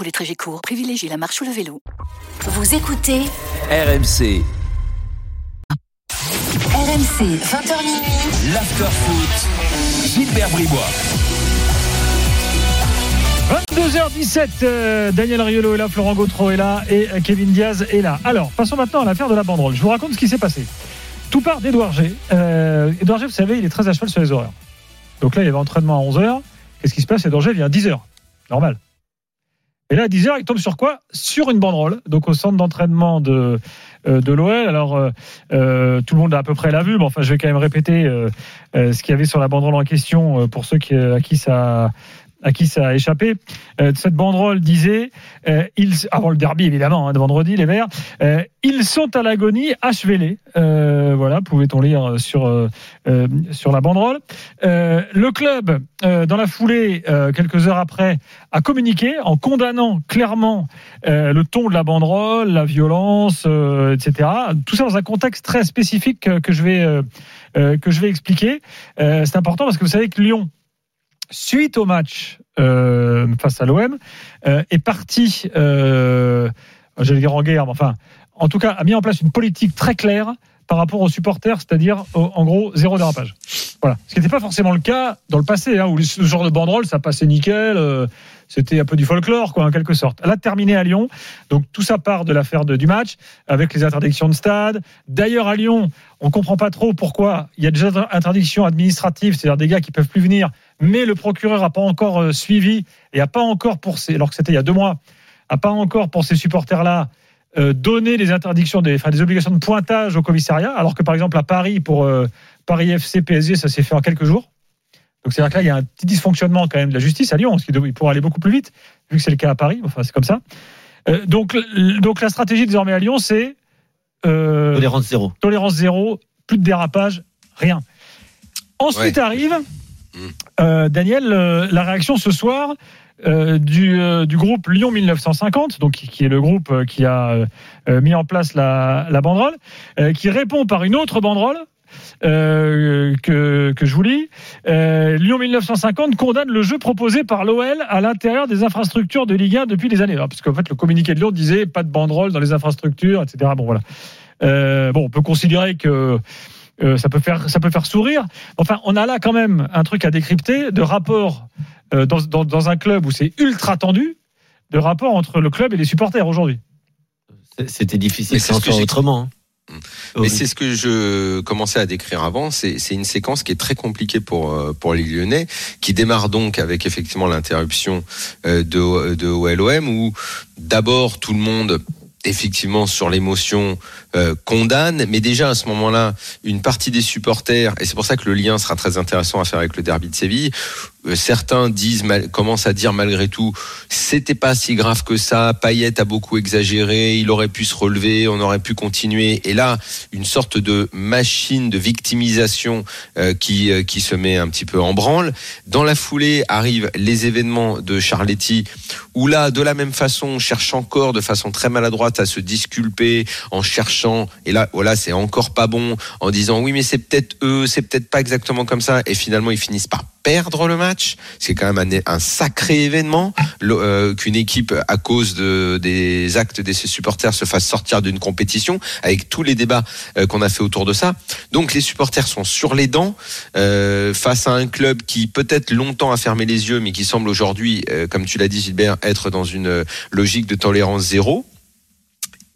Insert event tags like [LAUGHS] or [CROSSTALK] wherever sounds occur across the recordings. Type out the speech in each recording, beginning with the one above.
Pour les trajets courts, privilégiez la marche ou le vélo. Vous écoutez RMC, RMC 20h minuit. l'after-foot, Gilbert Bribois. 22h17, euh, Daniel Riolo est là, Florent Gautreau est là et euh, Kevin Diaz est là. Alors, passons maintenant à l'affaire de la banderole. Je vous raconte ce qui s'est passé. Tout part d'Edouard G. Euh, Edouard G, vous savez, il est très à cheval sur les horaires. Donc là, il y avait entraînement à 11h. Qu'est-ce qui se passe? Edouard G vient à 10h. Normal. Et là, à 10h, il tombe sur quoi? Sur une banderole, donc au centre d'entraînement de, euh, de l'OL. Alors, euh, euh, tout le monde a à peu près l'a vu, mais enfin, je vais quand même répéter ce qu'il y avait sur la banderole en question pour ceux à qui ça à qui ça a échappé. Euh, cette banderole disait, euh, ils, avant le derby évidemment, hein, de vendredi, les Verts, euh, ils sont à l'agonie, HVL. Voilà, pouvait-on lire sur, sur la banderole. Le club, dans la foulée, quelques heures après, a communiqué en condamnant clairement le ton de la banderole, la violence, etc. Tout ça dans un contexte très spécifique que, je vais, que je vais expliquer. C'est important parce que vous savez que Lyon, suite au match euh, face à l'OM, euh, est parti, euh, j'allais dire en guerre, mais enfin, en tout cas, a mis en place une politique très claire par rapport aux supporters, c'est-à-dire en gros zéro dérapage. Voilà, ce qui n'était pas forcément le cas dans le passé, hein, où ce genre de banderole, ça passait nickel. euh, c'était un peu du folklore, quoi, en quelque sorte. A terminé à Lyon, donc tout ça part de l'affaire du match, avec les interdictions de stade. D'ailleurs, à Lyon, on comprend pas trop pourquoi il y a déjà interdictions administratives, c'est-à-dire des gars qui peuvent plus venir, mais le procureur a pas encore euh, suivi et a pas encore pour ces, alors que c'était il y a deux mois, a pas encore pour ces supporters-là euh, donné des interdictions, des, enfin, des obligations de pointage au commissariat, alors que par exemple à Paris pour euh, Paris FC PSG, ça s'est fait en quelques jours. Donc c'est-à-dire que là, il y a un petit dysfonctionnement quand même de la justice à Lyon, ce qui doit- il pourrait aller beaucoup plus vite, vu que c'est le cas à Paris. Enfin, c'est comme ça. Euh, donc, donc la stratégie désormais à Lyon, c'est euh, Tolérance zéro. tolérance zéro, plus de dérapage, rien. Ensuite Ouais. arrive. Euh, Daniel, euh, la réaction ce soir euh, du, groupe Lyon 1950, donc qui, est le groupe qui a mis en place la, banderole, qui répond par une autre banderole. que, je vous lis. Lyon 1950 condamne le jeu proposé par l'OL à l'intérieur des infrastructures de Ligue 1 depuis des années. Parce qu'en fait, le communiqué de Lyon disait pas de banderole dans les infrastructures, etc. Bon, voilà. Bon, on peut considérer que euh, ça peut faire ça peut faire sourire. Enfin, on a là quand même un truc à décrypter de rapport euh, dans, dans, dans un club où c'est ultra tendu, de rapport entre le club et les supporters aujourd'hui. C'était difficile que faire autrement. hein. Mais c'est ce que je commençais à décrire avant. C'est une séquence qui est très compliquée pour euh, pour les Lyonnais, qui démarre donc avec effectivement l'interruption de de OLOM où d'abord tout le monde effectivement sur l'émotion euh, condamne, mais déjà à ce moment-là, une partie des supporters, et c'est pour ça que le lien sera très intéressant à faire avec le derby de Séville, euh, certains disent, commencent à dire malgré tout, c'était pas si grave que ça, Payet a beaucoup exagéré, il aurait pu se relever, on aurait pu continuer, et là, une sorte de machine de victimisation euh, qui, euh, qui se met un petit peu en branle. Dans la foulée arrivent les événements de Charletti, où là, de la même façon, on cherche encore de façon très maladroite à se disculper en cherchant, et là, voilà, c'est encore pas bon, en disant oui, mais c'est peut-être eux, c'est peut-être pas exactement comme ça, et finalement, ils finissent par perdre le match. C'est quand même un, sacré événement euh, qu'une équipe, à cause de, des actes de ses supporters, se fasse sortir d'une compétition, avec tous les débats euh, qu'on a fait autour de ça. Donc les supporters sont sur les dents euh, face à un club qui peut-être longtemps a fermé les yeux, mais qui semble aujourd'hui, comme tu l'as dit Gilbert, être dans une logique de tolérance zéro.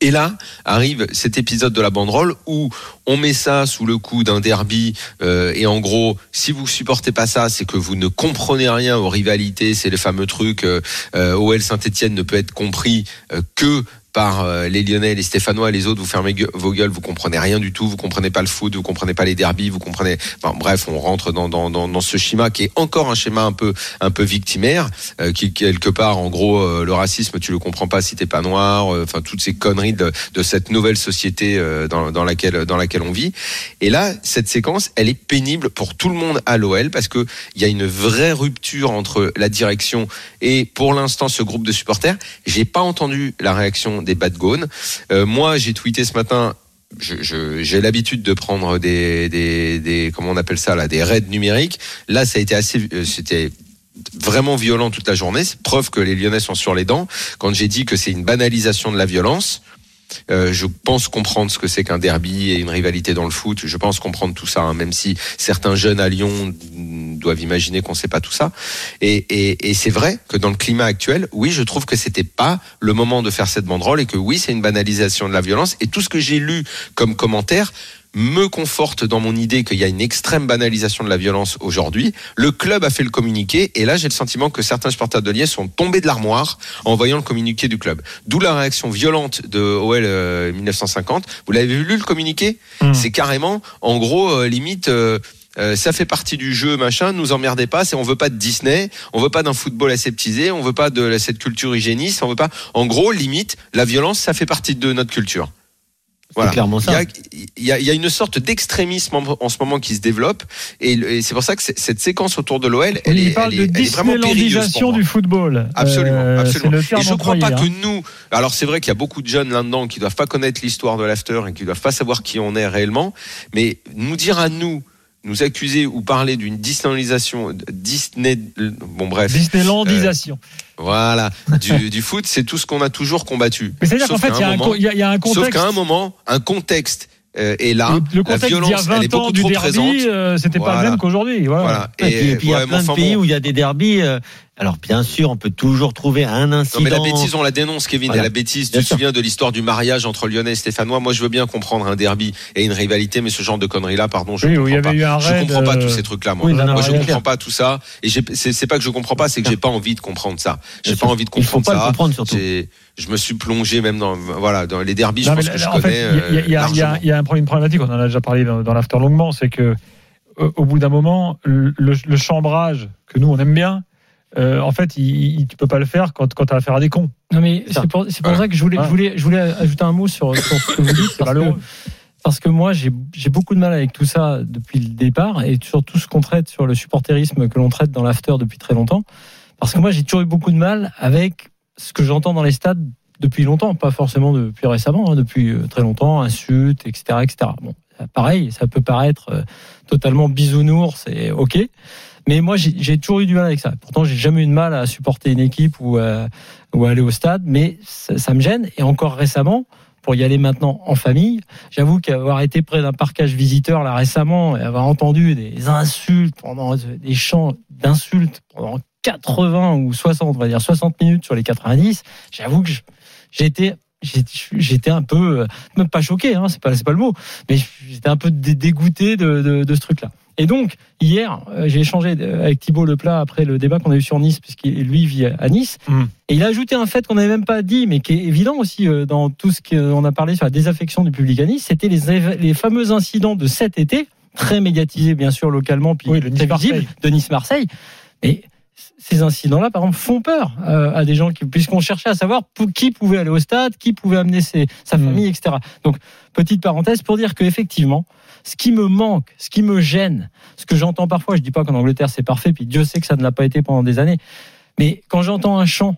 Et là arrive cet épisode de la banderole où on met ça sous le coup d'un derby euh, et en gros, si vous supportez pas ça, c'est que vous ne comprenez rien aux rivalités. C'est le fameux truc euh, euh, OL Saint-Etienne ne peut être compris euh, que par euh, les Lyonnais, les Stéphanois les autres, vous fermez vos gueules, vous comprenez rien du tout, vous comprenez pas le foot, vous comprenez pas les derbies, vous comprenez. Enfin, bref, on rentre dans, ce schéma qui est encore un schéma un peu un peu victimaire, euh, qui quelque part, en gros, euh, le racisme, tu le comprends pas si t'es pas noir. Enfin, toutes ces conneries de, cette nouvelle société dans, dans laquelle dans laquelle on vit. Et là, cette séquence, elle est pénible pour tout le monde à l'OL parce que il y a une vraie rupture entre la direction et pour l'instant ce groupe de supporters. J'ai pas entendu la réaction des Bad Gone. Euh, moi, j'ai tweeté ce matin. J'ai l'habitude de prendre des, des, des, comment on appelle ça là, des raids numériques. Là, ça a été assez, euh, c'était vraiment violent toute la journée. Preuve que les Lyonnais sont sur les dents. Quand j'ai dit que c'est une banalisation de la violence, euh, je pense comprendre ce que c'est qu'un derby et une rivalité dans le foot. Je pense comprendre tout ça, hein, même si certains jeunes à Lyon doivent imaginer qu'on sait pas tout ça. Et, et, et c'est vrai que dans le climat actuel, oui, je trouve que c'était pas le moment de faire cette banderole et que oui, c'est une banalisation de la violence. Et tout ce que j'ai lu comme commentaire me conforte dans mon idée qu'il y a une extrême banalisation de la violence aujourd'hui. Le club a fait le communiqué et là j'ai le sentiment que certains supporters de Liège sont tombés de l'armoire en voyant le communiqué du club. D'où la réaction violente de OL euh, 1950. Vous l'avez lu le communiqué Hmm. C'est carrément, en gros, euh, limite. euh, euh, ça fait partie du jeu, machin. Nous emmerdez pas. C'est on veut pas de Disney, on veut pas d'un football aseptisé, on veut pas de cette culture hygiéniste, on veut pas. En gros, limite, la violence, ça fait partie de notre culture. Voilà. clairement Il y ça. a, il y a- il y a une sorte d'extrémisme en, en ce moment qui se développe, et, c'est pour ça que cette séquence autour de l'OL, elle, est, parle elle de elle est vraiment périlleuse pour Disneylandisation moi. du football. Absolument, Euh, absolument. Et je crois pas que nous. Alors c'est vrai qu'il y a beaucoup de jeunes là-dedans qui doivent pas connaître l'histoire de l'after et qui doivent pas savoir qui on est réellement. Mais nous dire à nous, nous accuser ou parler d'une Disneylandisation, Disney, bon bref, Disneylandisation. voilà, du, [LAUGHS] du foot, c'est tout ce qu'on a toujours combattu. Mais c'est-à-dire qu'en Sauf fait, il y, a un moment- co- il y a- il y a un Sauf contexte. qu'à un moment, un contexte euh, est là. le, le contexte la d'il y a violence, elle est 20 ans beaucoup du trop derby, présente. euh, c'était pas le même qu'aujourd'hui. Voilà. Voilà. Et, puis, et puis, il y a plein de enfin, pays bon. où il y a des derbies. Euh, alors bien sûr, on peut toujours trouver un incident. Non mais la bêtise, on la dénonce, Kevin. Voilà. Et la bêtise, tu Bien te sûr. souviens de l'histoire du mariage entre Lyonnais et Stéphanois Moi, je veux bien comprendre un derby et une rivalité, mais ce genre de conneries-là, pardon, je Oui, ne y comprends avait pas. eu un je comprends pas euh, tous ces trucs-là, moi. oui, non, non, moi, je rien comprends pas tout ça. Et c'est pas que je comprends pas, c'est que j'ai pas envie de comprendre ça. J'ai pas sûr. envie de Il faut comprendre pas le ça. comprendre surtout. Je me suis plongé même dans, voilà, dans les derbies. Je Non, pense mais que je connais. fait, il y a- euh, un problème- une problématique, on en a déjà parlé dans, dans l'after longuement, c'est que euh, au bout d'un moment, le, le chambrage que nous on aime bien, euh, en fait, il, il- tu peux pas le faire quand, quand tu as affaire à des cons. Non mais c'est pour, ça que je voulais, je voulais, je voulais ajouter un mot sur, sur ce que vous dites. Parce, que, parce que moi, j'ai beaucoup de mal avec tout ça depuis le départ et sur tout ce qu'on traite sur le supporterisme que l'on traite dans l'after depuis très longtemps. Parce que moi, j'ai toujours eu beaucoup de mal avec ce que j'entends dans les stades depuis longtemps, pas forcément depuis récemment, hein, depuis euh, très longtemps, insultes, etc., etc. Bon, pareil, ça peut paraître euh, totalement bisounours, c'est ok. Mais moi, j'ai toujours eu du mal avec ça. Pourtant, j'ai jamais eu de mal à supporter une équipe ou, à- à aller au stade, mais ça, me gêne. Et encore récemment, pour y aller maintenant en famille, j'avoue qu'avoir été près d'un parcage visiteur là récemment et avoir entendu des insultes pendant des chants d'insultes pendant 80 ou 60, on va dire 60 minutes sur les 90, j'avoue que j'étais j'étais un peu euh, même pas choqué hein, c'est pas c'est pas le mot mais j'étais un peu dé- dégoûté de, de, de ce truc là et donc hier euh, j'ai échangé avec Thibault Leplat après le débat qu'on a eu sur Nice puisqu'il lui vit à Nice Mm. et il a ajouté un fait qu'on n'avait même pas dit mais qui est évident aussi euh, dans tout ce qu'on a parlé sur la désaffection du public à Nice c'était les, les fameux incidents de cet été très médiatisés bien sûr localement puis Oui, le très visibles de Nice-Marseille mais ces incidents-là, par exemple, font peur euh, à des gens qui, puisqu'on cherchait à savoir pour qui pouvait aller au stade, qui pouvait amener ses, sa Mm. famille, etc. Donc, petite parenthèse pour dire que effectivement, ce qui me manque, ce qui me gêne, ce que j'entends parfois, je dis pas qu'en Angleterre c'est parfait, puis Dieu sait que ça ne l'a pas été pendant des années, mais quand j'entends un chant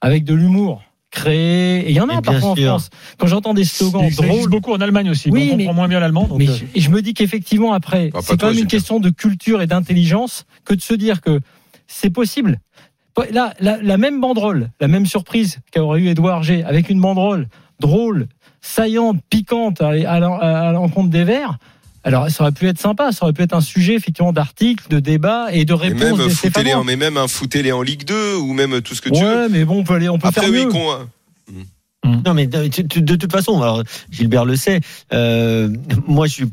avec de l'humour créé, et il y en a parfois en. France, quand j'entends des slogans Ça drôles, beaucoup en Allemagne aussi. Oui, mais on mais- comprend moins bien l'allemand. donc, mais euh, je, je me dis qu'effectivement, après, Bah, pas c'est quand même une question de culture et d'intelligence que de se dire que c'est possible. Là, la, la même banderole, la même surprise qu'aurait eu Edouard G, avec une banderole drôle, saillante, piquante à, à l'en- à l'encontre des Verts. Alors, ça aurait pu être sympa, ça aurait pu être un sujet effectivement d'article, de débat et de Et réponse même foutez-les en, mais même un foutez-les en Ligue 2 ou même tout ce que tu veux. Ouais, mais bon, on peut aller, on peut Après, faire oui, mieux. qu'on- Non, mais de, tu- de toute façon, alors, Gilbert le sait. euh, moi, je suis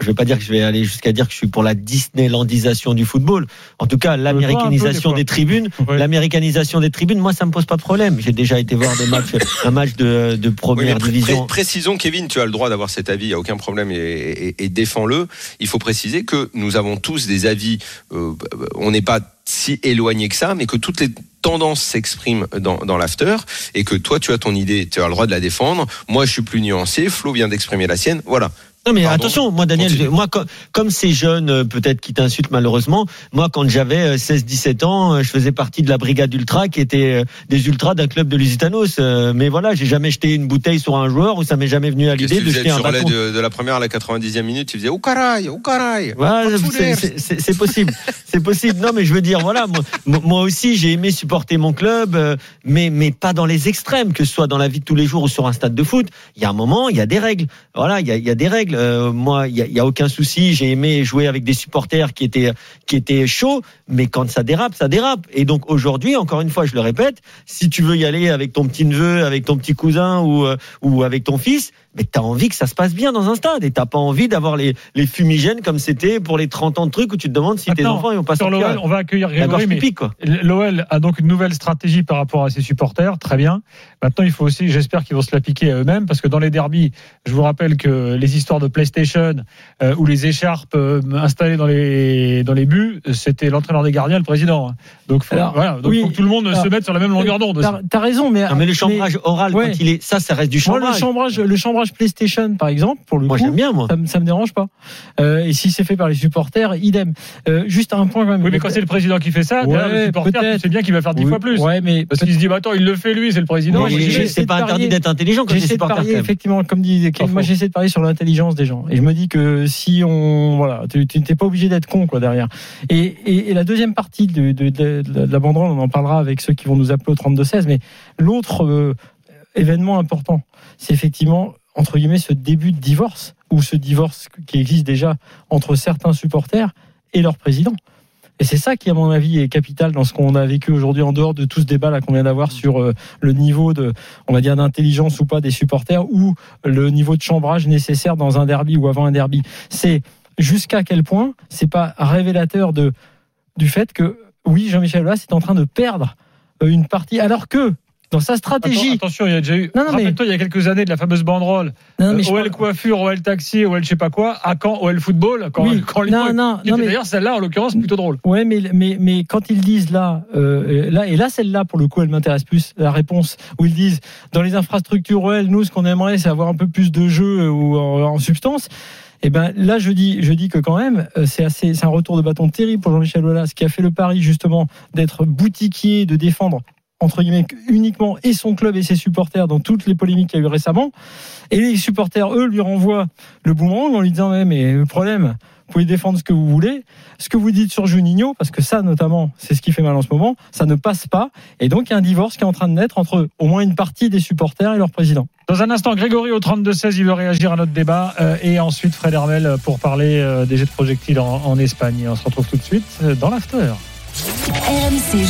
je vais pas dire que je vais aller jusqu'à dire que je suis pour la Disneylandisation du football. En tout cas, l'américanisation des tribunes, Ouais. l'américanisation des tribunes, moi, ça me pose pas de problème. J'ai déjà été voir des matchs, [LAUGHS] un match de, de Oui, mais première division. pré- précisons, Kevin, tu as le droit d'avoir cet avis, il n'y a aucun problème et, et- et défends-le. Il faut préciser que nous avons tous des avis, euh, on n'est pas si éloigné que ça, mais que toutes les tendances s'expriment dans, dans l'after et que toi, tu as ton idée, tu as le droit de la défendre. Moi, je suis plus nuancé, Flo vient d'exprimer la sienne. Voilà. Non mais Pardon. attention, moi Daniel, je- moi co- comme ces jeunes euh, peut-être qui t'insultent malheureusement, moi quand j'avais 16-17 ans, euh, je faisais partie de la brigade ultra qui était euh, des ultras d'un club de Lusitanos. Euh, Mais voilà, j'ai jamais jeté une bouteille sur un joueur ou ça m'est jamais venu à l'idée de jeter un relais bâton. de, de la première à la 90e minute, tu faisais au caraï. Ouais, Pas de c'est- possible, c'est possible. Non, mais je veux dire, voilà, moi, moi aussi, j'ai aimé supporter mon club, euh, mais mais pas dans les extrêmes, que ce soit dans la vie de tous les jours ou sur un stade de foot. Il y a un moment, il y a des règles. Voilà, il y a, il y a des règles. Euh, moi, il y a, il y a aucun souci. J'ai aimé jouer avec des supporters qui étaient qui étaient chauds, mais quand ça dérape, ça dérape. Et donc aujourd'hui, encore une fois, je le répète, si tu veux y aller avec ton petit neveu, avec ton petit cousin ou euh, ou avec ton fils, mais t'as envie que ça se passe bien dans un stade et t'as pas envie d'avoir les, les fumigènes comme c'était pour les 30 ans de trucs où tu te demandes si tes enfants ils vont pas Sur l'OL, on va accueillir Grégory, mais. L'OL a donc une nouvelle stratégie par rapport à ses supporters, très bien. Maintenant, il faut aussi, j'espère qu'ils vont se l'appliquer à eux-mêmes, parce que dans les derbies, je vous rappelle que les histoires de PlayStation euh, ou les écharpes euh, installées dans les dans les buts, c'était l'entraîneur des gardiens, le président. Donc, faut, Alors, voilà, donc oui. faut que tout le monde Alors, se mette sur la même longueur d'onde. aussi. T'as raison, mais Non, mais le chambrage oral, ouais. quand il est, ça, ça reste du Moi, le chambrage. le chambrage PlayStation, par exemple, pour le Moi, coup, j'aime bien, moi. ça, me- ça me dérange pas. Euh, et si c'est fait par les supporters, idem. Euh, juste un point quand même. Oui, mais quand c'est le président qui fait ça, derrière, le Ouais, supporter, tu sais bien qu'il va faire dix Oui, fois plus. Ouais, mais Parce qu'il se dit, bah attends, il le fait lui, c'est le président. C'est pas interdit d'être intelligent quand J'essaie de parier effectivement, comme dit moi j'essaie de parier sur l'intelligence des gens. Et je me dis que si on, voilà, tu tu n'es pas obligé d'être con quoi derrière. Et, et, et la deuxième partie de, de, de, de la banderole, on en parlera avec ceux qui vont nous appeler au 32-16. Mais l'autre euh, événement important, c'est effectivement entre guillemets ce début de divorce ou ce divorce qui existe déjà entre certains supporters et leur président. Et c'est ça qui, à mon avis, est capital dans ce qu'on a vécu aujourd'hui, en dehors de tout ce débat là qu'on vient d'avoir sur euh, le niveau de, on va dire, d'intelligence ou pas des supporters, ou le niveau de chambrage nécessaire dans un derby ou avant un derby. C'est jusqu'à quel point c'est pas révélateur de du fait que oui, Jean-Michel Aulas est en train de perdre euh, une partie, alors que dans sa stratégie. Attends, attention, il y a déjà eu. Non, non, mais- Rappelle-toi, il y a quelques années de la fameuse banderole. Non, mais je OL parle- coiffure, OL taxi, OL je sais pas quoi. À quand OL football quand, Oui. quand les Non, non, non, mais- D'ailleurs, celle-là, en l'occurrence, plutôt drôle. Ouais, mais, mais, mais quand ils disent là, euh, là, et là, celle-là, pour le coup, elle m'intéresse plus, la réponse, où ils disent, dans les infrastructures OL, nous, ce qu'on aimerait, c'est avoir un peu plus de jeu euh, ou en, en substance. Et ben là, je dis, je dis que quand même, euh, c'est assez, c'est un retour de bâton terrible pour Jean-Michel Aulas, qui a fait le pari justement d'être boutiquier, de défendre entre guillemets uniquement et son club et ses supporters dans toutes les polémiques qu'il y a eu récemment. Et les supporters, eux, lui renvoient le boomerang en lui disant mais, mais le problème, vous pouvez défendre ce que vous voulez, ce que vous dites sur Juninho, parce que ça notamment, c'est ce qui fait mal en ce moment, ça ne passe pas. Et donc il y a un divorce qui est en train de naître entre au moins une partie des supporters et leur président. Dans un instant, Grégory au 32-16, il veut réagir à notre débat. euh, et ensuite, Fred Hermel pour parler euh, des jets de projectiles en, en Espagne. Et on se retrouve tout de suite euh, dans l'after. RMC